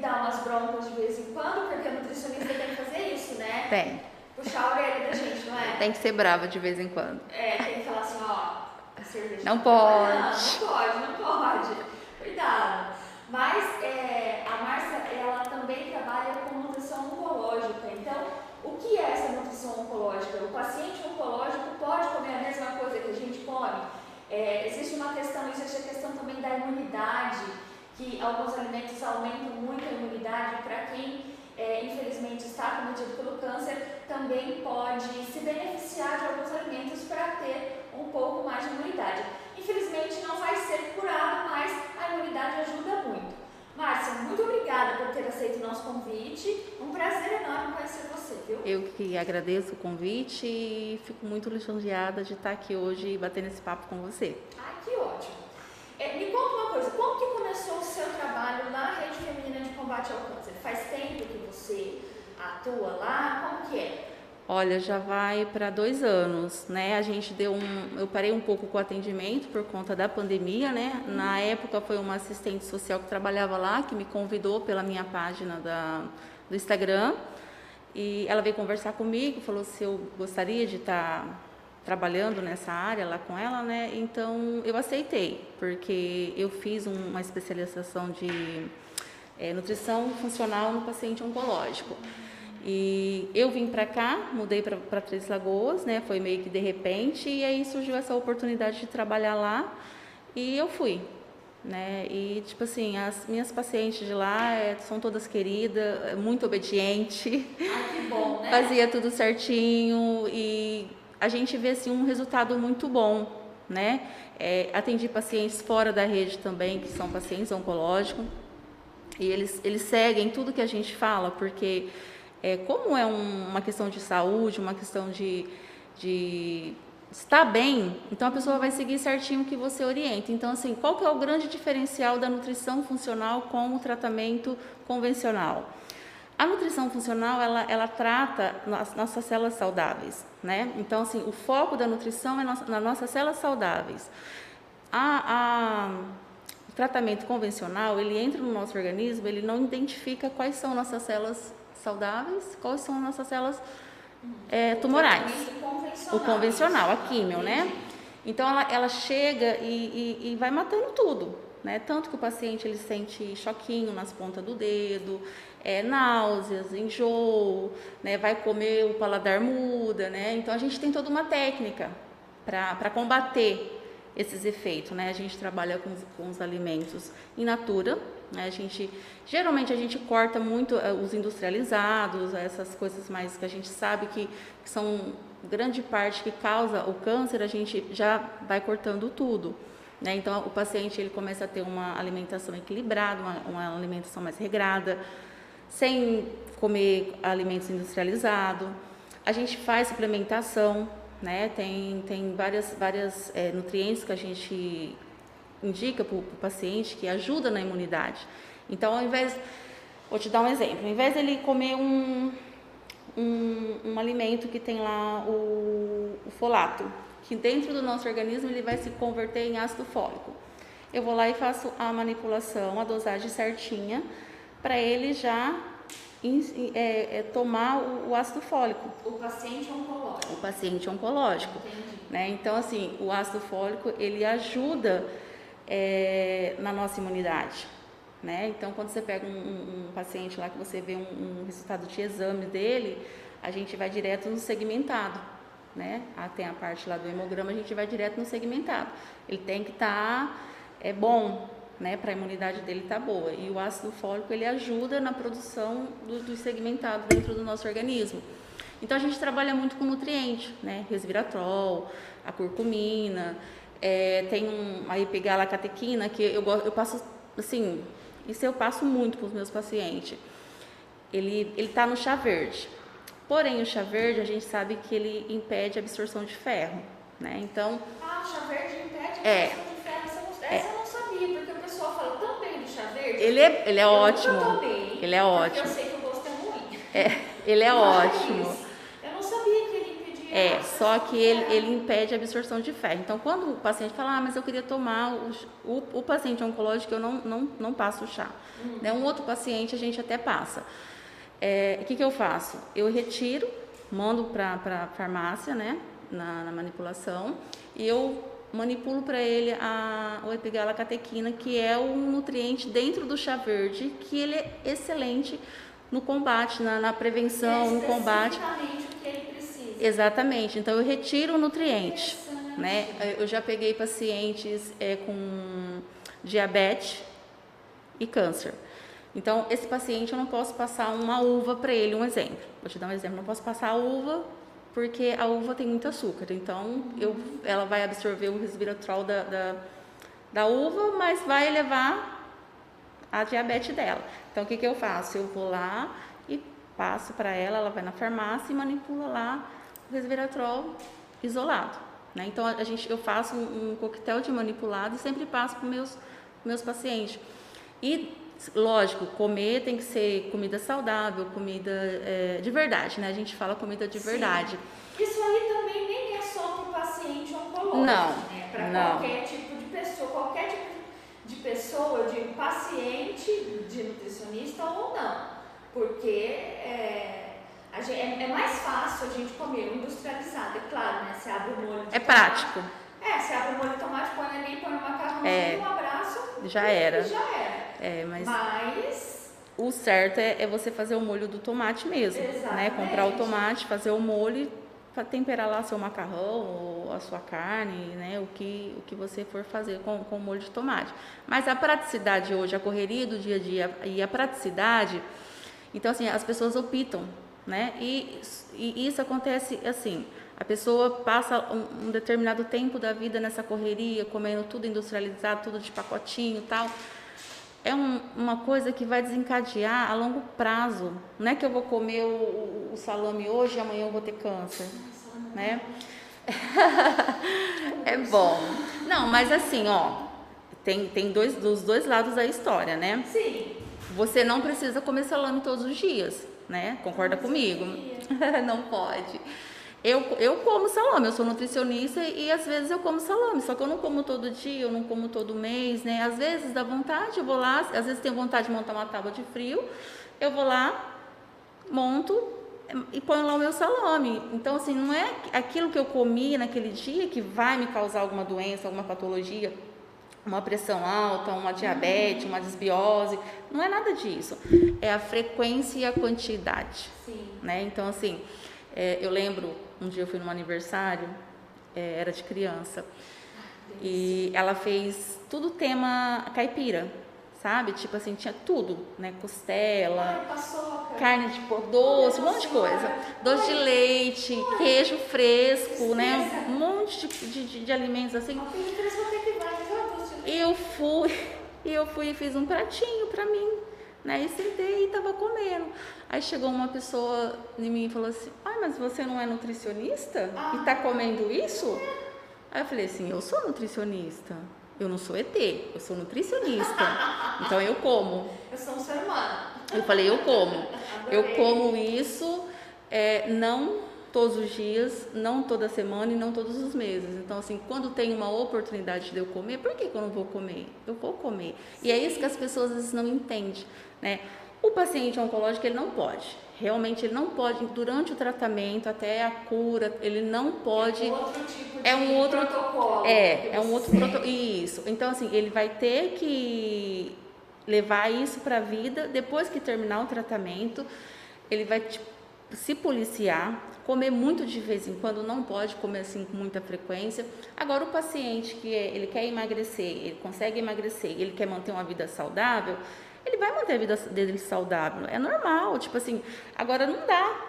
Dá umas broncas de vez em quando, porque a nutricionista tem que fazer isso, né? Tem. Puxar a orelha da gente, não é? Tem que ser brava de vez em quando. É, tem que falar assim, ó, a cerveja. Não tá pode. trabalhando, Não pode, não pode. Cuidado. Mas é, a Márcia, ela também trabalha com nutrição oncológica. Então, o que é essa nutrição oncológica? O paciente oncológico pode comer a mesma coisa que a gente come? É, existe uma questão, existe a questão também da imunidade, que alguns alimentos aumentam muito a imunidade para quem é, infelizmente está cometido pelo câncer, também pode se beneficiar de alguns alimentos para ter um pouco mais de imunidade. Infelizmente não vai ser curado, mas a imunidade ajuda muito. Márcia, muito obrigada por ter aceito o nosso convite. Um prazer enorme conhecer você, viu? Eu que agradeço o convite e fico muito lisonjeada de estar aqui hoje batendo esse papo com você. Ai, que ótimo. É, me conta uma coisa, como que começou o seu trabalho na Rede Feminina de Combate ao Câncer? Faz tempo que você atua lá? Como que é? Olha, já vai para dois anos, né? A gente deu um, eu parei um pouco com o atendimento por conta da pandemia, né? Na época foi uma assistente social que trabalhava lá que me convidou pela minha página da, do Instagram e ela veio conversar comigo, falou se eu gostaria de estar trabalhando nessa área lá com ela, né? Então eu aceitei, porque eu fiz uma especialização de é, nutrição funcional no paciente oncológico. E eu vim para cá, mudei para Três Lagoas, né? Foi meio que de repente, e aí surgiu essa oportunidade de trabalhar lá e eu fui, né? E tipo assim, as minhas pacientes de lá é, são todas queridas, muito obediente. Ai, que bom, né? Fazia tudo certinho e a gente vê assim um resultado muito bom, né? É, atendi pacientes fora da rede também, que são pacientes oncológicos, e eles, eles seguem tudo que a gente fala, porque é, como é um, uma questão de saúde, uma questão de, de estar bem, então a pessoa vai seguir certinho o que você orienta. Então, assim, qual que é o grande diferencial da nutrição funcional com o tratamento convencional? A nutrição funcional, ela, ela trata as nossas células saudáveis, né? Então, assim, o foco da nutrição é nas nossas células saudáveis. A, a, o tratamento convencional, ele entra no nosso organismo, ele não identifica quais são nossas células saudáveis, quais são nossas células é, tumorais. Convencional. O convencional, a químio, né? Então, ela, ela chega e, e, e vai matando tudo, né? Tanto que o paciente ele sente choquinho nas pontas do dedo, é, náuseas, enjoo, né? vai comer, o paladar muda, né? Então a gente tem toda uma técnica para combater esses efeitos, né? A gente trabalha com, com os alimentos in natura, né? A gente geralmente a gente corta muito uh, os industrializados, essas coisas mais que a gente sabe que, que são grande parte que causa o câncer, a gente já vai cortando tudo. Né? Então, o paciente ele começa a ter uma alimentação equilibrada, uma, uma alimentação mais regrada, sem comer alimentos industrializados. A gente faz suplementação, né? Tem, tem várias, várias é, nutrientes que a gente indica para o paciente que ajuda na imunidade. Então, ao invés, vou te dar um exemplo, ao invés dele comer um, um, um alimento que tem lá o, o folato, que dentro do nosso organismo ele vai se converter em ácido fólico. Eu vou lá e faço a manipulação, a dosagem certinha, para ele já é, é, tomar o, o, ácido fólico. O paciente oncológico. O paciente oncológico. Né? Então, assim, o ácido fólico, ele ajuda é, na nossa imunidade. Né? Então, quando você pega um, um, paciente lá que você vê um, um, resultado de exame dele, a gente vai direto no segmentado. Né? Ah, tem a parte lá do hemograma, a gente vai direto no segmentado. Ele tem que estar tá, é bom, né, para a imunidade dele tá boa. E o ácido fólico ele ajuda na produção do, do segmentado dentro do nosso organismo. Então a gente trabalha muito com nutriente, né, resveratrol, a curcumina, é, tem um, a epigalacatequina que eu, eu passo, assim, isso eu passo muito para os meus pacientes. Ele ele está no chá verde. Porém o chá verde a gente sabe que ele impede a absorção de ferro, né? Então ah, o chá verde impede a é, absorção de ferro. Essa, é, eu não sabia porque o pessoal Ele é, ele é Eu nunca ótimo. tomei, Ele é ótimo. Eu sei que o gosto é ruim. É, ele é Mas ótimo. Eu não sabia que ele impedia. É, a só que ele, ele impede a absorção de ferro. Então, quando o paciente fala, ah, mas eu queria tomar, o, o, o paciente oncológico, eu não, não, não passo o chá. Né? Um outro paciente, a gente até passa. É, o que, que eu faço? Eu retiro, mando para a farmácia, né, na, na manipulação, e eu manipulo para ele a, o epigalacatequina, que é um nutriente dentro do chá verde, que ele é excelente no combate, na, na prevenção, no combate. Especificamente o que ele precisa. Exatamente. Então eu retiro o nutriente, né? Eu já peguei pacientes é, com diabetes e câncer. Então esse paciente eu não posso passar uma uva para ele, um exemplo. Vou te dar um exemplo. Não posso passar a uva porque a uva tem muito açúcar. Então eu, ela vai absorver o resveratrol da, da, da uva, mas vai levar a diabetes dela. Então o que, que eu faço? Eu vou lá e passo para ela, ela vai na farmácia e manipula lá resveratrol isolado. Né? Então a gente, eu faço um, um coquetel de manipulado e sempre passo para meus meus pacientes. E lógico, comer tem que ser comida saudável, comida é, de verdade, né? A gente fala comida de Sim. verdade. Isso aí também nem é só para o paciente oncológico, Não, né? Para qualquer tipo de pessoa, qualquer tipo de pessoa, digo paciente de nutricionista ou não, porque é, é, mais fácil a gente comer um industrializado, é claro, né? Você abre o molho É tomate- prático, É, você abre o molho de tomate, põe ali, põe no macarrãozinho, É. um abraço já e era. já era. É, mas Mas o certo é, é você fazer o molho do tomate mesmo, né? Exatamente. Comprar o tomate, fazer o molho para temperar lá seu macarrão ou a sua carne, né? O que, o que você for fazer com, com o molho de tomate. Mas a praticidade hoje, a correria do dia a dia e a praticidade, então assim, as pessoas optam, né? E, e isso acontece assim, a pessoa passa um, um determinado tempo da vida nessa correria, comendo tudo industrializado, tudo de pacotinho e tal é um- uma coisa que vai desencadear a longo prazo. Não é que eu vou comer o, o- o salame hoje e amanhã eu vou ter câncer, né? é bom. Não, mas assim, ó, tem, tem dois, dos dois lados da história, né? sim. Você não precisa comer salame todos os dias, né? Concorda comigo? sabia. não pode. Eu, eu como salame, eu sou nutricionista e às vezes eu como salame, só que eu não como todo dia, eu não como todo mês, né? Às vezes dá vontade, eu vou lá, às vezes tenho vontade de montar uma tábua de frio, eu vou lá, monto e ponho lá o meu salame. Então, assim, não é aquilo que eu comi naquele dia que vai me causar alguma doença, alguma patologia, uma pressão alta, uma diabetes, uma desbiose, não é nada disso. É a frequência e a quantidade Sim. né? Então, assim, é, eu lembro, um dia eu fui num aniversário, é, era de criança, e ela fez tudo tema caipira, sabe? Tipo assim, tinha tudo, né? Costela, Ai, carne de porco, doce, um monte de coisa. Doce de leite, queijo fresco, né? Um monte de, de, de- alimentos assim filha cresceu até que vai, já doce. Eu fui, e eu fui e fiz um pratinho pra mim, né? E sentei e tava comendo. Aí chegou uma pessoa em mim e falou assim: "Ai, mas você não é nutricionista e tá comendo isso?" Aí eu falei assim: "Eu sou nutricionista. Eu não sou ET, eu sou nutricionista. Então eu como." Eu sou um ser humano. Eu falei: "Eu como. Eu Adorei. como isso é, não todos os dias, não toda semana e não todos os meses. Então, assim, quando tem uma oportunidade de eu comer, por que, que eu não vou comer? Eu vou comer. E é isso que as pessoas às vezes não entendem, né? O paciente oncológico, ele não pode. Realmente, ele não pode, durante o tratamento, até a cura, ele não pode... É um outro tipo de É um outro- protocolo. É, é um outro protocolo. Isso. Então, assim, ele vai ter que levar isso para a vida. Depois que terminar o tratamento, ele vai tipo, se policiar, comer muito de vez em quando, não pode comer assim com muita frequência. Agora, o paciente que é- ele quer emagrecer, ele consegue emagrecer, ele quer manter uma vida saudável, ele vai manter a vida dele saudável. É normal, tipo assim. Agora, não dá.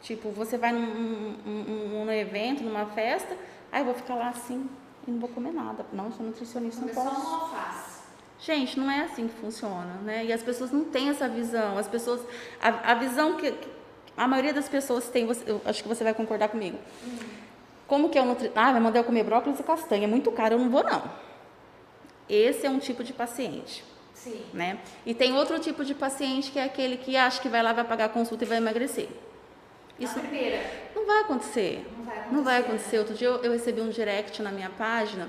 Tipo, você vai num, num- num- evento, numa festa, aí eu vou ficar lá assim e não vou comer nada. Não, sou nutricionista, não posso. uma alface. Gente, não é assim que funciona, né? E as pessoas não têm essa visão. As pessoas, a, a visão que a maioria das pessoas tem, eu acho que você vai concordar comigo. Como que é o nutri... Ah, vai mandar eu comer brócolis e castanha, é muito caro, eu não vou não. Esse é um tipo de paciente, Sim. Né? E tem outro tipo de paciente que é aquele que acha que vai lá, vai pagar a consulta e vai emagrecer. Isso. Não vai acontecer. Não vai acontecer. Não vai acontecer. Outro dia eu, eu recebi um direct na minha página.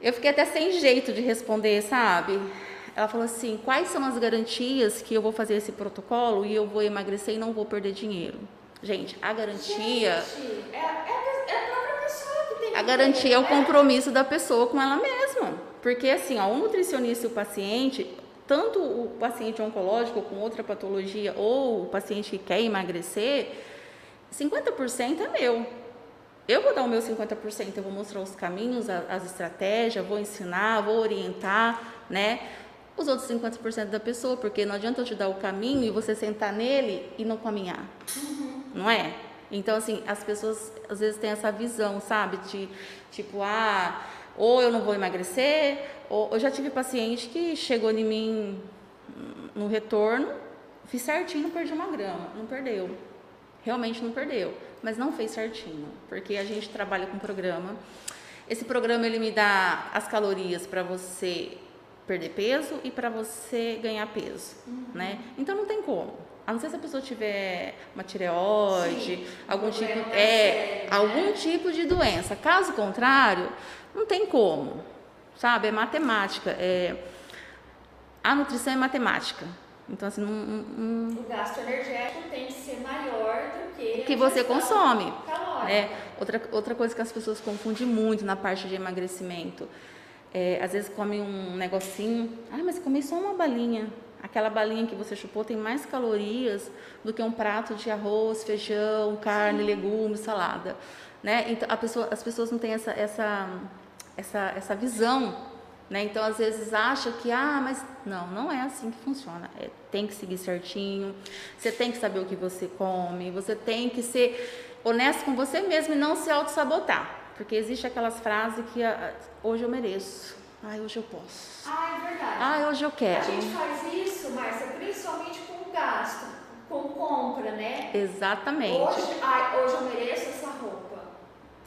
Eu fiquei até sem jeito de responder, sabe? Ela falou assim: quais são as garantias que eu vou fazer esse protocolo e eu vou emagrecer e não vou perder dinheiro? Gente, a garantia. Gente, é, é, é a própria pessoa que tem A que garantia ter, é o né? compromisso da pessoa com ela mesma. Porque assim, ó, o nutricionista e o paciente, tanto o paciente oncológico com outra patologia ou o paciente que quer emagrecer, 50% é meu. Eu vou dar o meu 50%, eu vou mostrar os caminhos, a- as estratégias, vou ensinar, vou orientar, né? Os outros 50% da pessoa, porque não adianta eu te dar o caminho e você sentar nele e não caminhar. Não é? Então, assim, as pessoas às vezes têm essa visão, sabe? De tipo, ah, ou eu não vou emagrecer, ou eu já tive paciente que chegou em mim hum, no retorno, fiz certinho, perdi uma grama. Não perdeu. Realmente não perdeu, mas não fez certinho, porque a gente trabalha com programa. Esse programa ele me dá as calorias para você perder peso e para você ganhar peso, né? Então não tem como. A não ser se a pessoa tiver uma tireoide, Sim, algum um tipo é né? algum tipo de doença. Caso contrário, não tem como. Sabe? É matemática, é a nutrição é matemática. Então assim, não- não, O gasto energético tem que ser maior do que que você consome. calórica. É, outra, outra coisa que as pessoas confundem muito na parte de emagrecimento. É, às vezes come um negocinho, ah, mas comi só uma balinha. Aquela balinha que você chupou tem mais calorias do que um prato de arroz, feijão, carne, legumes, salada. Né? Então, a pessoa, as pessoas não têm essa, essa, essa, essa visão. Né? Então, às vezes acha que, ah, mas não, não é assim que funciona. É, tem que seguir certinho, você tem que saber o que você come, você tem que ser honesto com você mesmo e não se auto-sabotar. Porque existe aquelas frases que ah, hoje eu mereço, ai, hoje eu posso, Ah, é verdade. ai, hoje eu A quero. gente faz isso, Márcia, principalmente com gasto, com compra, né? Exatamente, Hoje, ai, hoje eu mereço essa roupa.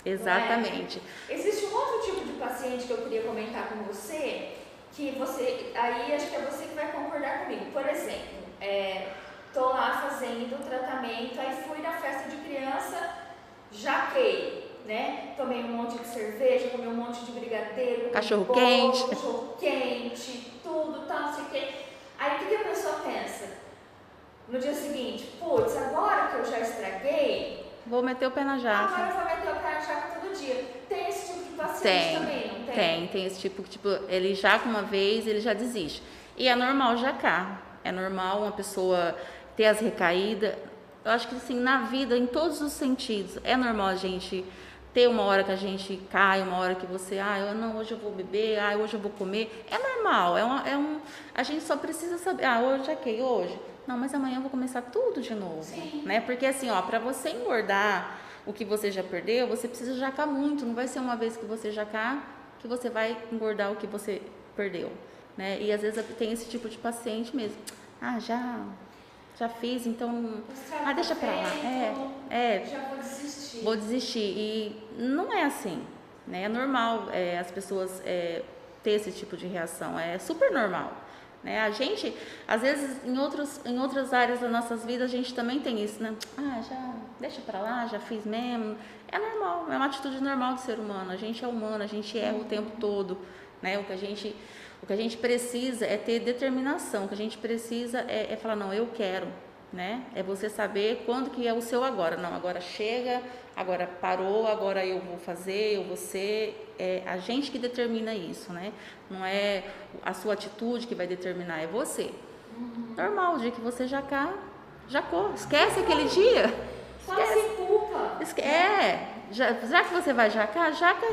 exatamente. Existe um outro tipo de paciente que eu queria comentar com você, que você, aí acho que é você que vai concordar comigo. Por exemplo, é, tô lá fazendo o tratamento, aí fui na festa de criança, jaquei, né? Tomei um monte de cerveja, comi um monte de brigadeiro, Cachorro bolo, quente. cachorro quente, tudo, tal, não sei o quê. Aí o que, que a pessoa pensa? No dia seguinte, putz, agora que eu já estraguei, Vou meter o pé na Agora jaca. eu vou meter o pé na jaca todo dia. Tem esse tipo de paciente Tem, também, não tem? Tem, tem esse tipo que, tipo, ele jaca uma vez, ele já desiste. E é normal jacar. É normal uma pessoa ter as recaídas. Eu acho que assim, na vida, em todos os sentidos, é normal a gente ter uma hora que a gente cai, uma hora que você, ah, eu não, hoje eu vou beber, ah, hoje eu vou comer. É normal, é, uma, é um. A gente só precisa saber, ah, hoje jaquei, hoje. Não, mas amanhã eu vou começar tudo de novo. Sim. Né? Porque assim, ó, para você engordar o que você já perdeu, você precisa jacar muito. Não vai ser uma vez que você jacar que você vai engordar o que você perdeu. Né? E às vezes tem esse tipo de paciente mesmo. Ah, já, já fiz, então. Ah, deixa pra lá. feito, É, Já vou desistir. vou desistir. E não é assim. Né? É normal é, as pessoas é, ter esse tipo de reação. É super normal. Né? A gente, às vezes, em, outros, em outras áreas das nossas vidas, a gente também tem isso, né? Ah, já deixa pra lá, já fiz mesmo. É normal, é uma atitude normal do ser humano. A gente é humano, a gente erra o tempo todo. Né? O, que a gente, o que a gente precisa é ter determinação. O que a gente precisa é, é falar, não, eu quero. Né? É você saber quando que é o seu agora. Não, agora chega, agora parou, agora eu vou fazer, eu vou ser. É a gente que determina isso, né? Não é a sua atitude que vai determinar, é você. Normal, o dia que você jacar, jacou. Esquece aquele dia. Sem culpa. Esque- É, já, já que você vai jacar, jaca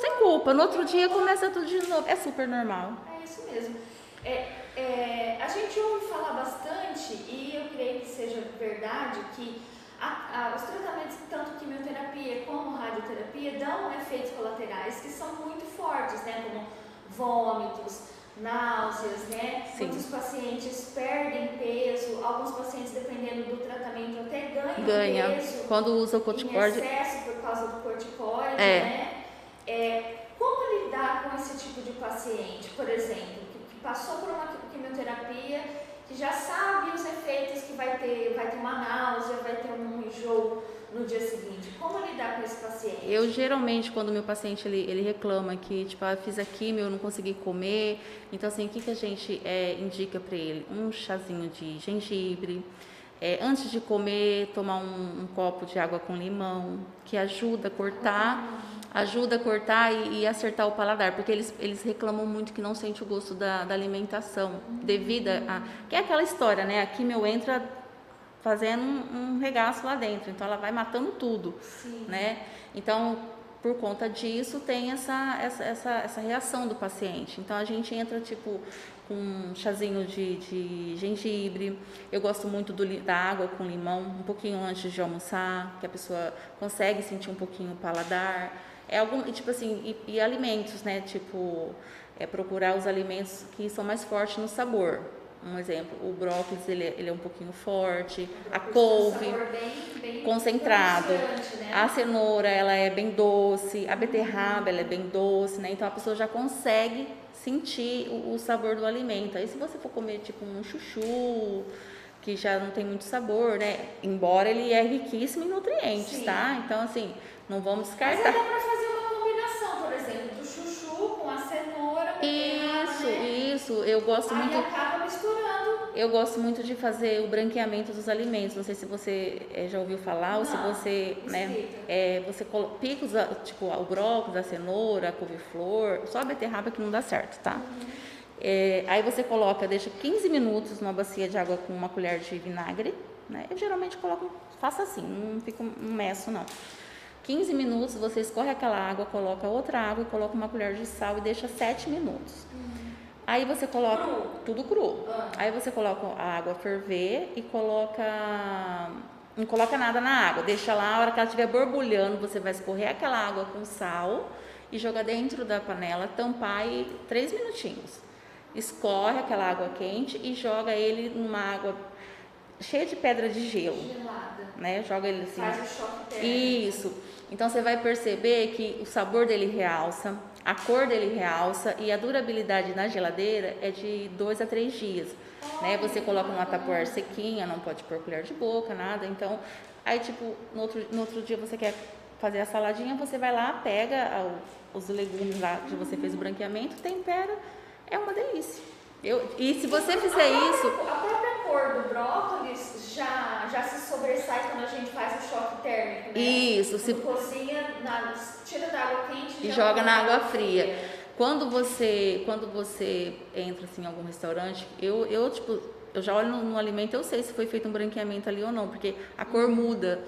sem culpa. No outro dia começa tudo de novo. É super normal. É isso mesmo. É, é, a gente ouve falar bastante, e eu creio que seja verdade, que a- a- os tratamentos, tanto quimioterapia como radioterapia, dão efeitos colaterais que são muito fortes, né? Como vômitos, náuseas, né? Sim. Muitos pacientes perdem peso, alguns pacientes, dependendo do tratamento, até ganham Ganha. peso Quando usa o em corticóide, excesso por causa do É. né? É, como lidar com esse tipo de paciente, por exemplo, que, que que passou por uma quimioterapia, que já sabe os efeitos que vai ter, vai ter uma náusea, vai ter um enjoo no dia seguinte? Como lidar com esse paciente? Eu geralmente, quando meu paciente ele, ele reclama que, tipo, ah, fiz a quimio, eu não consegui comer, então assim, o que, que a gente é, indica para ele? Um chazinho de gengibre, é, antes de comer, tomar um, um, copo de água com limão, que ajuda a cortar, ajuda a cortar e, e, acertar o paladar, porque eles, eles reclamam muito que não sente o gosto da, da alimentação, devido a. Que é aquela história, né? A quimio entra fazendo um, um regaço lá dentro, então ela vai matando tudo, Sim. né? Então, por conta disso, tem essa, essa, essa, essa reação do paciente. Então, a gente entra, tipo, com um chazinho de, de gengibre. Eu gosto muito do, da água com limão, um pouquinho antes de almoçar, que a pessoa consegue sentir um pouquinho o paladar. É algum, tipo assim, e, e alimentos, né? Tipo, é procurar os alimentos que são mais fortes no sabor. Um exemplo, o brócolis ele, é, ele é um pouquinho forte, a couve bem, bem concentrado, né? a cenoura ela é bem doce, a beterraba ela é bem doce, né? Então a pessoa já consegue sentir o, o, sabor do alimento. Aí se você for comer tipo um chuchu, que já não tem muito sabor, né? Embora ele é riquíssimo em nutrientes, Sim. tá? Então assim, não vamos descartar. Mas dá para fazer uma combinação, por exemplo, do chuchu com a cenoura, Isso, né? isso. Eu gosto Aí muito acaba misturando. Eu gosto muito de fazer o branqueamento dos alimentos. Não sei se você é, já ouviu falar Não, ou se você, né, é, você pica os, tipo o brócolis, a cenoura, a couve-flor, só a beterraba que não dá certo, tá? Uhum. É, aí você coloca, deixa 15 minutos numa bacia de água com uma colher de vinagre, né? Eu geralmente coloco, faço assim, não fico um meço não. 15 minutos, você escorre aquela água, coloca outra água e coloca uma colher de sal e deixa 7 minutos. Uhum. Aí você coloca cru. tudo cru. Ah. Aí você coloca a água ferver e coloca não coloca nada na água, deixa lá, a hora que ela estiver borbulhando, você vai escorrer aquela água com sal e jogar dentro da panela, tampar e três minutinhos. Escorre aquela água quente e joga ele numa água cheia de pedra de gelo, Gelada. né? Joga ele assim. Faz o choque térmico. Isso. Então você vai perceber que o sabor dele realça, a cor dele realça e a durabilidade na geladeira é de dois a três dias. Né? Você coloca numa tapoar sequinha, não pode pôr colher de boca, nada. Então, aí tipo, no outro, no outro dia você quer fazer a saladinha, você vai lá, pega os legumes lá que você fez o branqueamento, tempera, é uma delícia. Eu, e se você fizer isso. A própria cor do brócolis já, já se sobressai quando a gente faz o choque térmico, né? Isso, se cozinha, na, tira da água quente e joga na água fria. Quando você, quando você entra assim, em algum restaurante, eu, eu tipo, eu já olho no, no alimento, eu sei se foi feito um branqueamento ali ou não, porque a cor muda.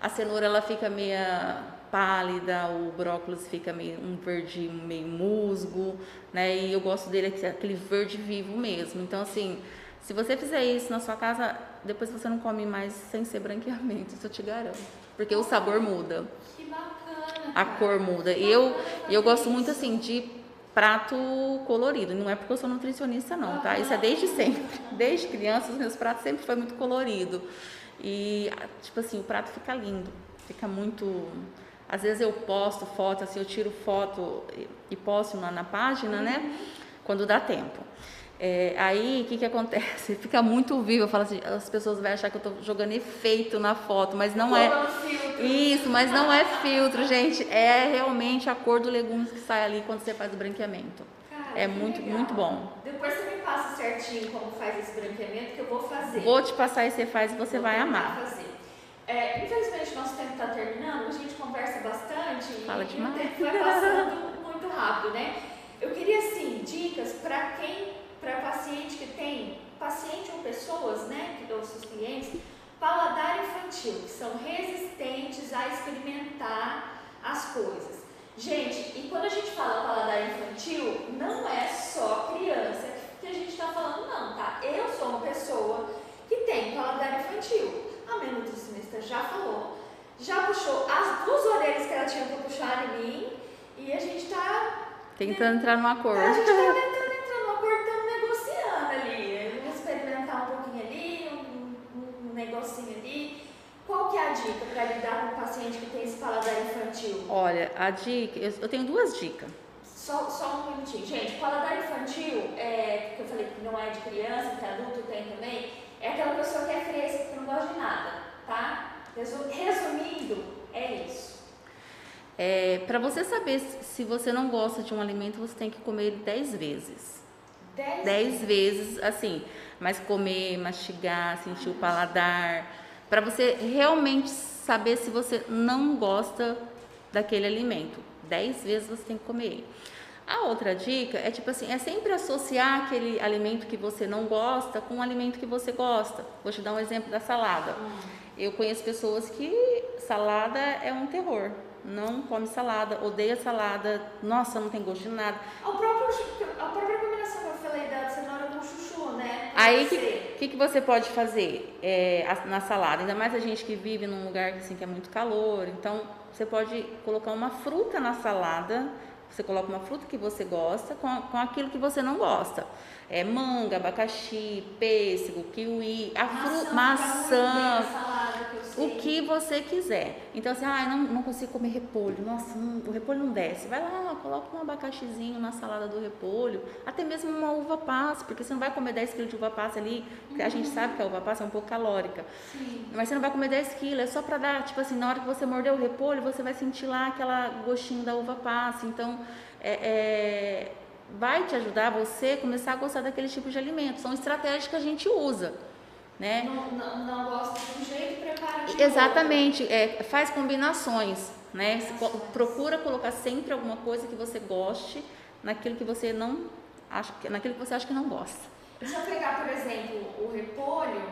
A cenoura ela fica meia pálida, o brócolis fica meio um verde meio musgo, né? E eu gosto dele aquele verde vivo mesmo. Então assim, se você fizer isso na sua casa, depois você não come mais sem ser branqueamento, isso eu te garanto, porque o sabor muda. Que bacana. A cor muda. E eu eu gosto muito assim de prato colorido. Não é porque eu sou nutricionista não, tá? Isso é desde sempre. Desde criança os meus pratos sempre foi muito colorido. E tipo assim, o prato fica lindo, fica muito às vezes eu posto foto, assim, eu tiro foto e posto na, na página, né? Quando dá tempo. É, aí, o que que acontece? Fica muito vivo, eu falo assim, as pessoas vão achar que eu estou jogando efeito na foto, mas não é... Isso, mas não é filtro, gente. É realmente a cor do legumes que sai ali quando você faz o branqueamento. Cara, é muito, legal. muito bom. Depois você me passa certinho como faz esse branqueamento que eu vou fazer. Vou te passar e você faz e você vou vai amar. Fazer. É, infelizmente, nosso tempo está terminando, a gente conversa Fala demais. o tempo vai passando muito rápido, né? Eu queria, assim, dicas para quem, para paciente que tem, paciente ou pessoas, né, que dão seus clientes, paladar infantil, que são resistentes a experimentar as coisas. Gente, e quando a gente fala paladar infantil, não é só criança que a gente está falando, não, tá? Eu sou uma pessoa que tem paladar infantil a minha nutricionista já falou, já puxou as duas orelhas que ela tinha para puxar em mim e a gente está tentando entrar num acordo. A gente está tentando entrar num acordo, estamos negociando ali. Vamos experimentar um pouquinho ali, um, um negocinho ali. Qual que é a dica para lidar com o paciente que tem esse paladar infantil? Olha, a dica, eu, eu tenho duas dicas. Só, só um minutinho. Gente, paladar infantil, é, que eu falei que não é de criança, que adulto tem também, é aquela pessoa que é fresca, que não gosta de nada, tá? Resumindo, é isso. É, para você saber se você não gosta de um alimento, você tem que comer ele 10 vezes. 10 vezes, assim, mas comer, mastigar, sentir o paladar, para você realmente saber se você não gosta daquele alimento. 10 vezes você tem que comer ele. A outra dica é tipo assim, é sempre associar aquele alimento que você não gosta com um alimento que você gosta. Vou te dar um exemplo da salada. Hum. Eu conheço pessoas que salada é um terror não come salada, odeia salada, nossa, não tem gosto de nada. O próprio, a própria combinação que eu falei da cenoura com chuchu, né? Aí o que, que, que você pode fazer é, na salada? Ainda mais a gente que vive num lugar assim, que é muito calor, então você pode colocar uma fruta na salada, você coloca uma fruta que você gosta com, com aquilo que você não gosta. É manga, abacaxi, pêssego, kiwi, a maçã, maçã o que você quiser. Então, assim, ah, não, não consigo comer repolho. Nossa, não, o repolho não desce. Vai lá, coloca um abacaxizinho na salada do repolho. Até mesmo uma uva passa, porque você não vai comer 10 quilos de uva passa ali. Uhum. A gente uhum. sabe que a uva passa é um pouco calórica. Sim. Mas você não vai comer 10 quilos. É só para dar, tipo assim, na hora que você morder o repolho, você vai sentir lá aquela gostinho da uva passa. Então, é, é, vai te ajudar você começar a gostar daquele tipo de alimento. São estratégias que a gente usa né? Não, não, não gosta de um jeito, prepara de Exatamente, é, faz combinações, né? procura colocar sempre alguma coisa que você goste naquilo que você não acha, naquilo que você acha que não gosta. Se eu pegar, por exemplo, o repolho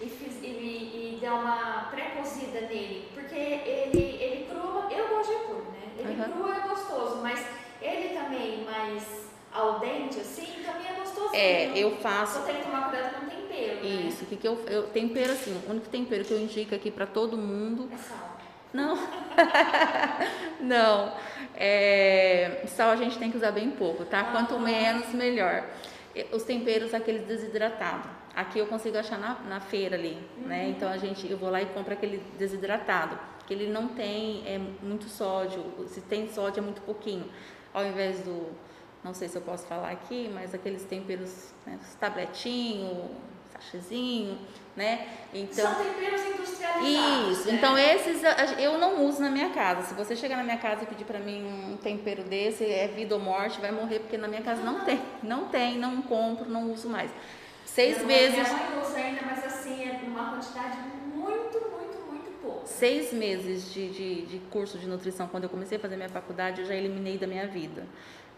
e, fiz, e, e dar uma pré-cozida nele, porque ele, ele cru, eu gosto de repolho, né? Ele uhum. cru é gostoso, mas ele também mais ao dente assim, também é gostoso. É, eu faço. Só tem que tomar cuidado com o tempero. Né? Isso, que, que eu, eu tempero assim, o único tempero que eu indico aqui para todo mundo. É sal. Não. Não. É, sal a gente tem que usar bem pouco, tá? Ah, Quanto menos, melhor. Os temperos, aqueles desidratados. Aqui eu consigo achar na, na feira ali, né? uhum. né? Então a gente, eu vou lá e compro aquele desidratado, que ele não tem é, muito sódio. Se tem sódio é muito pouquinho. Ao invés do não sei se eu posso falar aqui, mas aqueles temperos, né, tabletinho, sachezinho, né? Então, São temperos industrializados. Isso. Né? Então esses eu não uso na minha casa. Se você chegar na minha casa e pedir para mim um tempero desse, é vida ou morte, vai morrer porque na minha casa não tem, não tem, não compro, não uso mais. Seis eu meses. Minha mãe usa ainda, mas assim é uma quantidade muito, muito, muito pouca. Seis meses de, de, de curso de nutrição quando eu comecei a fazer minha faculdade, eu já eliminei da minha vida.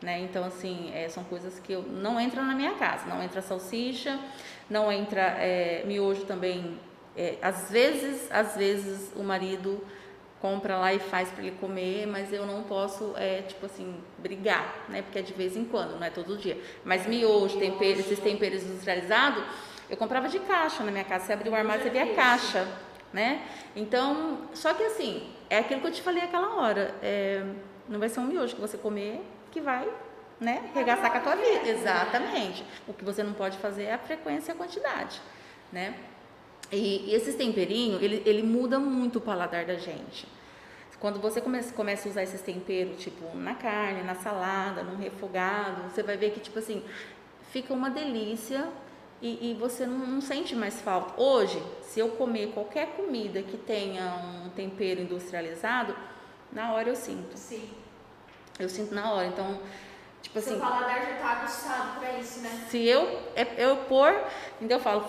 Né? Então, assim, é, são coisas que eu, não entram na minha casa. Não entra salsicha, não entra é, miojo também. É, às vezes, às vezes o marido compra lá e faz para ele comer, mas eu não posso, é, tipo assim, brigar, né? Porque é de vez em quando, não é todo dia. Mas miojo, tempero, esses temperos industrializados, eu comprava de caixa na minha casa. Você abriu o armário, você via a caixa, né? Então, só que assim, é aquilo que eu te falei aquela hora. É, não vai ser um miojo que você comer que vai né, regaçar com a tua vida. Exatamente. O que você não pode fazer é a frequência e a quantidade, né? E, e esses temperinhos, ele, ele muda muito o paladar da gente. Quando você começa, começa a usar esses temperos, tipo, na carne, na salada, num refogado, você vai ver que, tipo assim, fica uma delícia e, e você não, não, sente mais falta. Hoje, se eu comer qualquer comida que tenha um tempero industrializado, na hora eu sinto. Sim. Eu sinto na hora. Então, tipo assim. Seu paladar já tá aguçado pra isso, né? Se eu, é, eu pôr, então eu falo,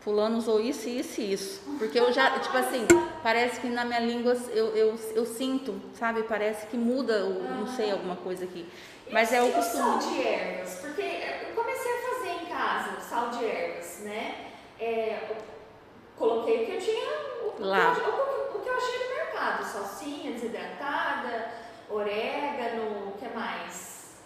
fulano usou isso, isso e isso. Porque eu já, tipo assim, parece que na minha língua eu, eu, eu sinto, sabe? Parece que muda, o, não sei, alguma coisa aqui. Mas e é o costume. sal de ervas? Porque eu comecei a fazer em casa sal de ervas, né? É, coloquei o que eu tinha, o, Lá. O, o, o que eu achei no mercado, salsinha desidratada, orégano, o que mais?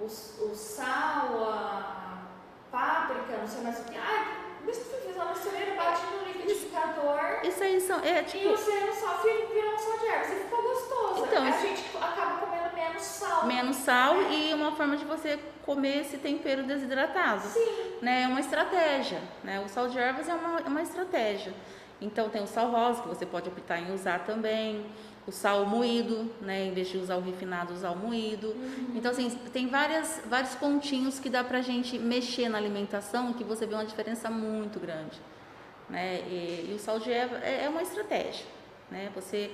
O, o sal, a páprica, não sei mais o que. Ai, fiz uma mistureira, bate no liquidificador. Isso aí são. É, tipo... E você não só vira um sal de ervas e ficou gostoso. Então, a gente acaba comendo menos sal. Menos sal é. e uma forma de você comer esse tempero desidratado. Sim. Né? É uma estratégia. Né? O sal de ervas é uma, é uma estratégia. Então tem o sal rosa que você pode optar em usar também o sal moído, né? Em vez de usar o refinado, usar o moído. Uhum. Então, assim, tem várias, vários pontinhos que dá pra gente mexer na alimentação que você vê uma diferença muito grande. Né? E, e o sal de erva é, é uma estratégia. Né? Você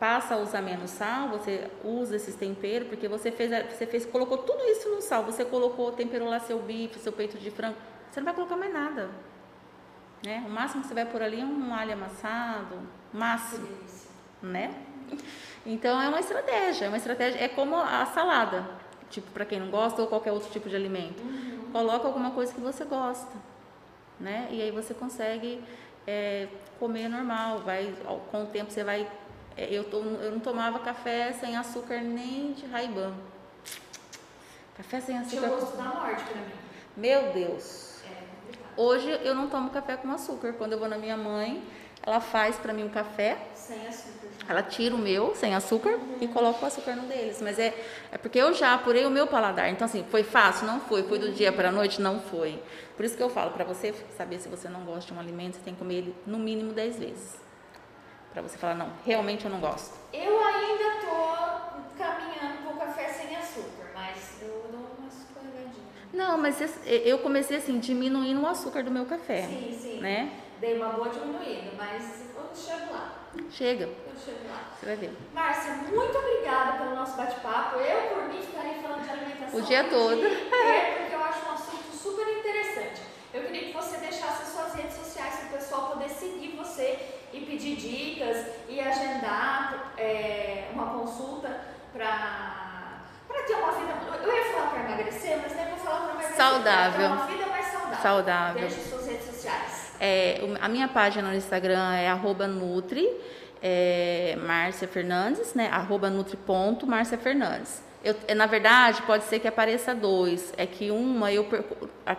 passa a usar menos sal, você usa esses temperos, porque você fez, você fez, colocou tudo isso no sal, você colocou, temperou lá seu bife, seu peito de frango, você não vai colocar mais nada. Né? O máximo que você vai por ali é um alho amassado, máximo, né? Então é uma estratégia, é uma estratégia, é como a salada, tipo para quem não gosta ou qualquer outro tipo de alimento. Uhum. Coloca alguma coisa que você gosta, né? E aí você consegue é, comer normal, vai com o tempo você vai é, eu, tô, eu não tomava café sem açúcar nem de raiban. Café sem açúcar. Tinha o gosto da morte pra mim. Meu Deus. É Hoje eu não tomo café com açúcar. Quando eu vou na minha mãe, ela faz para mim um café. Sem açúcar. Ela tira o meu sem açúcar uhum. e coloca o açúcar no deles. Mas é, é porque eu já apurei o meu paladar. Então, assim, foi fácil? Não foi. Foi do dia para a noite? Não foi. Por isso que eu falo, para você saber se você não gosta de um alimento, você tem que comer ele no mínimo 10 vezes para você falar, não, realmente eu não gosto? Eu ainda tô caminhando com café sem açúcar, mas eu dou uma escorregadinha. Não, mas eu comecei assim, diminuindo o açúcar do meu café. Sim, sim. Né? Dei uma boa diminuída, mas eu chego lá. Chega. Eu chego lá. Você vai ver. Márcia, muito obrigada pelo nosso bate-papo. Eu, por mim, ficaria falando de alimentação. O dia todo. É, porque eu acho um assunto super interessante. Eu queria que você deixasse as suas redes sociais para o pessoal poder seguir você e pedir dicas e agendar é, uma consulta para ter uma vida. Eu ia falar para emagrecer, mas nem vou falar para emagrecer. Saudável. Ter uma vida mais saudável. Saudável. Deixe suas redes sociais. É, a minha página no Instagram é Nutri, é, Márcia Fernandes, né? Arroba Nutri.Márcia Fernandes. Eu, na verdade, pode ser que apareça dois. É que uma eu,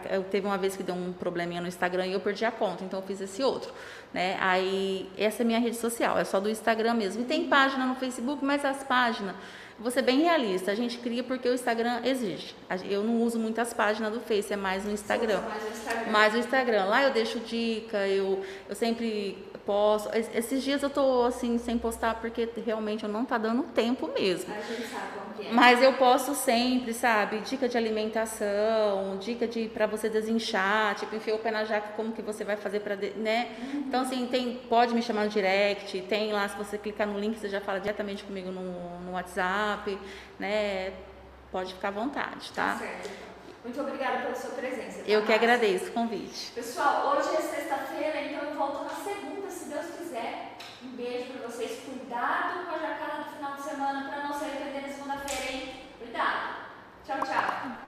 eu teve uma vez que deu um probleminha no Instagram e eu perdi a conta, então eu fiz esse outro. Né? Aí, essa é minha rede social, é só do Instagram mesmo. E tem página no Facebook, mas as páginas, vou ser bem realista, a gente cria porque o Instagram exige. Eu não uso muitas páginas do Face, é mais no Instagram. Mais o Instagram. Mais o Instagram. Lá eu deixo dica, eu, eu sempre posto. Esses dias eu tô assim, sem postar porque realmente eu não tá dando tempo mesmo. A gente sabe como é. Mas eu posto sempre, sabe? Dica de alimentação, dica de para você desinchar, tipo, enfiar o pé na jaca, como que você vai fazer para, né? Uhum. Então assim, tem, pode me chamar no direct, tem lá, se você clicar no link, você já fala diretamente comigo no, no WhatsApp, né? Pode ficar à vontade, tá? Tá certo. Muito obrigada pela sua presença. Tá, eu que agradeço o convite. Pessoal, hoje é sexta-feira, então eu volto na segunda, se Deus quiser. Um beijo para vocês. Cuidado com a jacada do final de semana para não sair perdendo segunda-feira, hein? Cuidado. Tchau, tchau.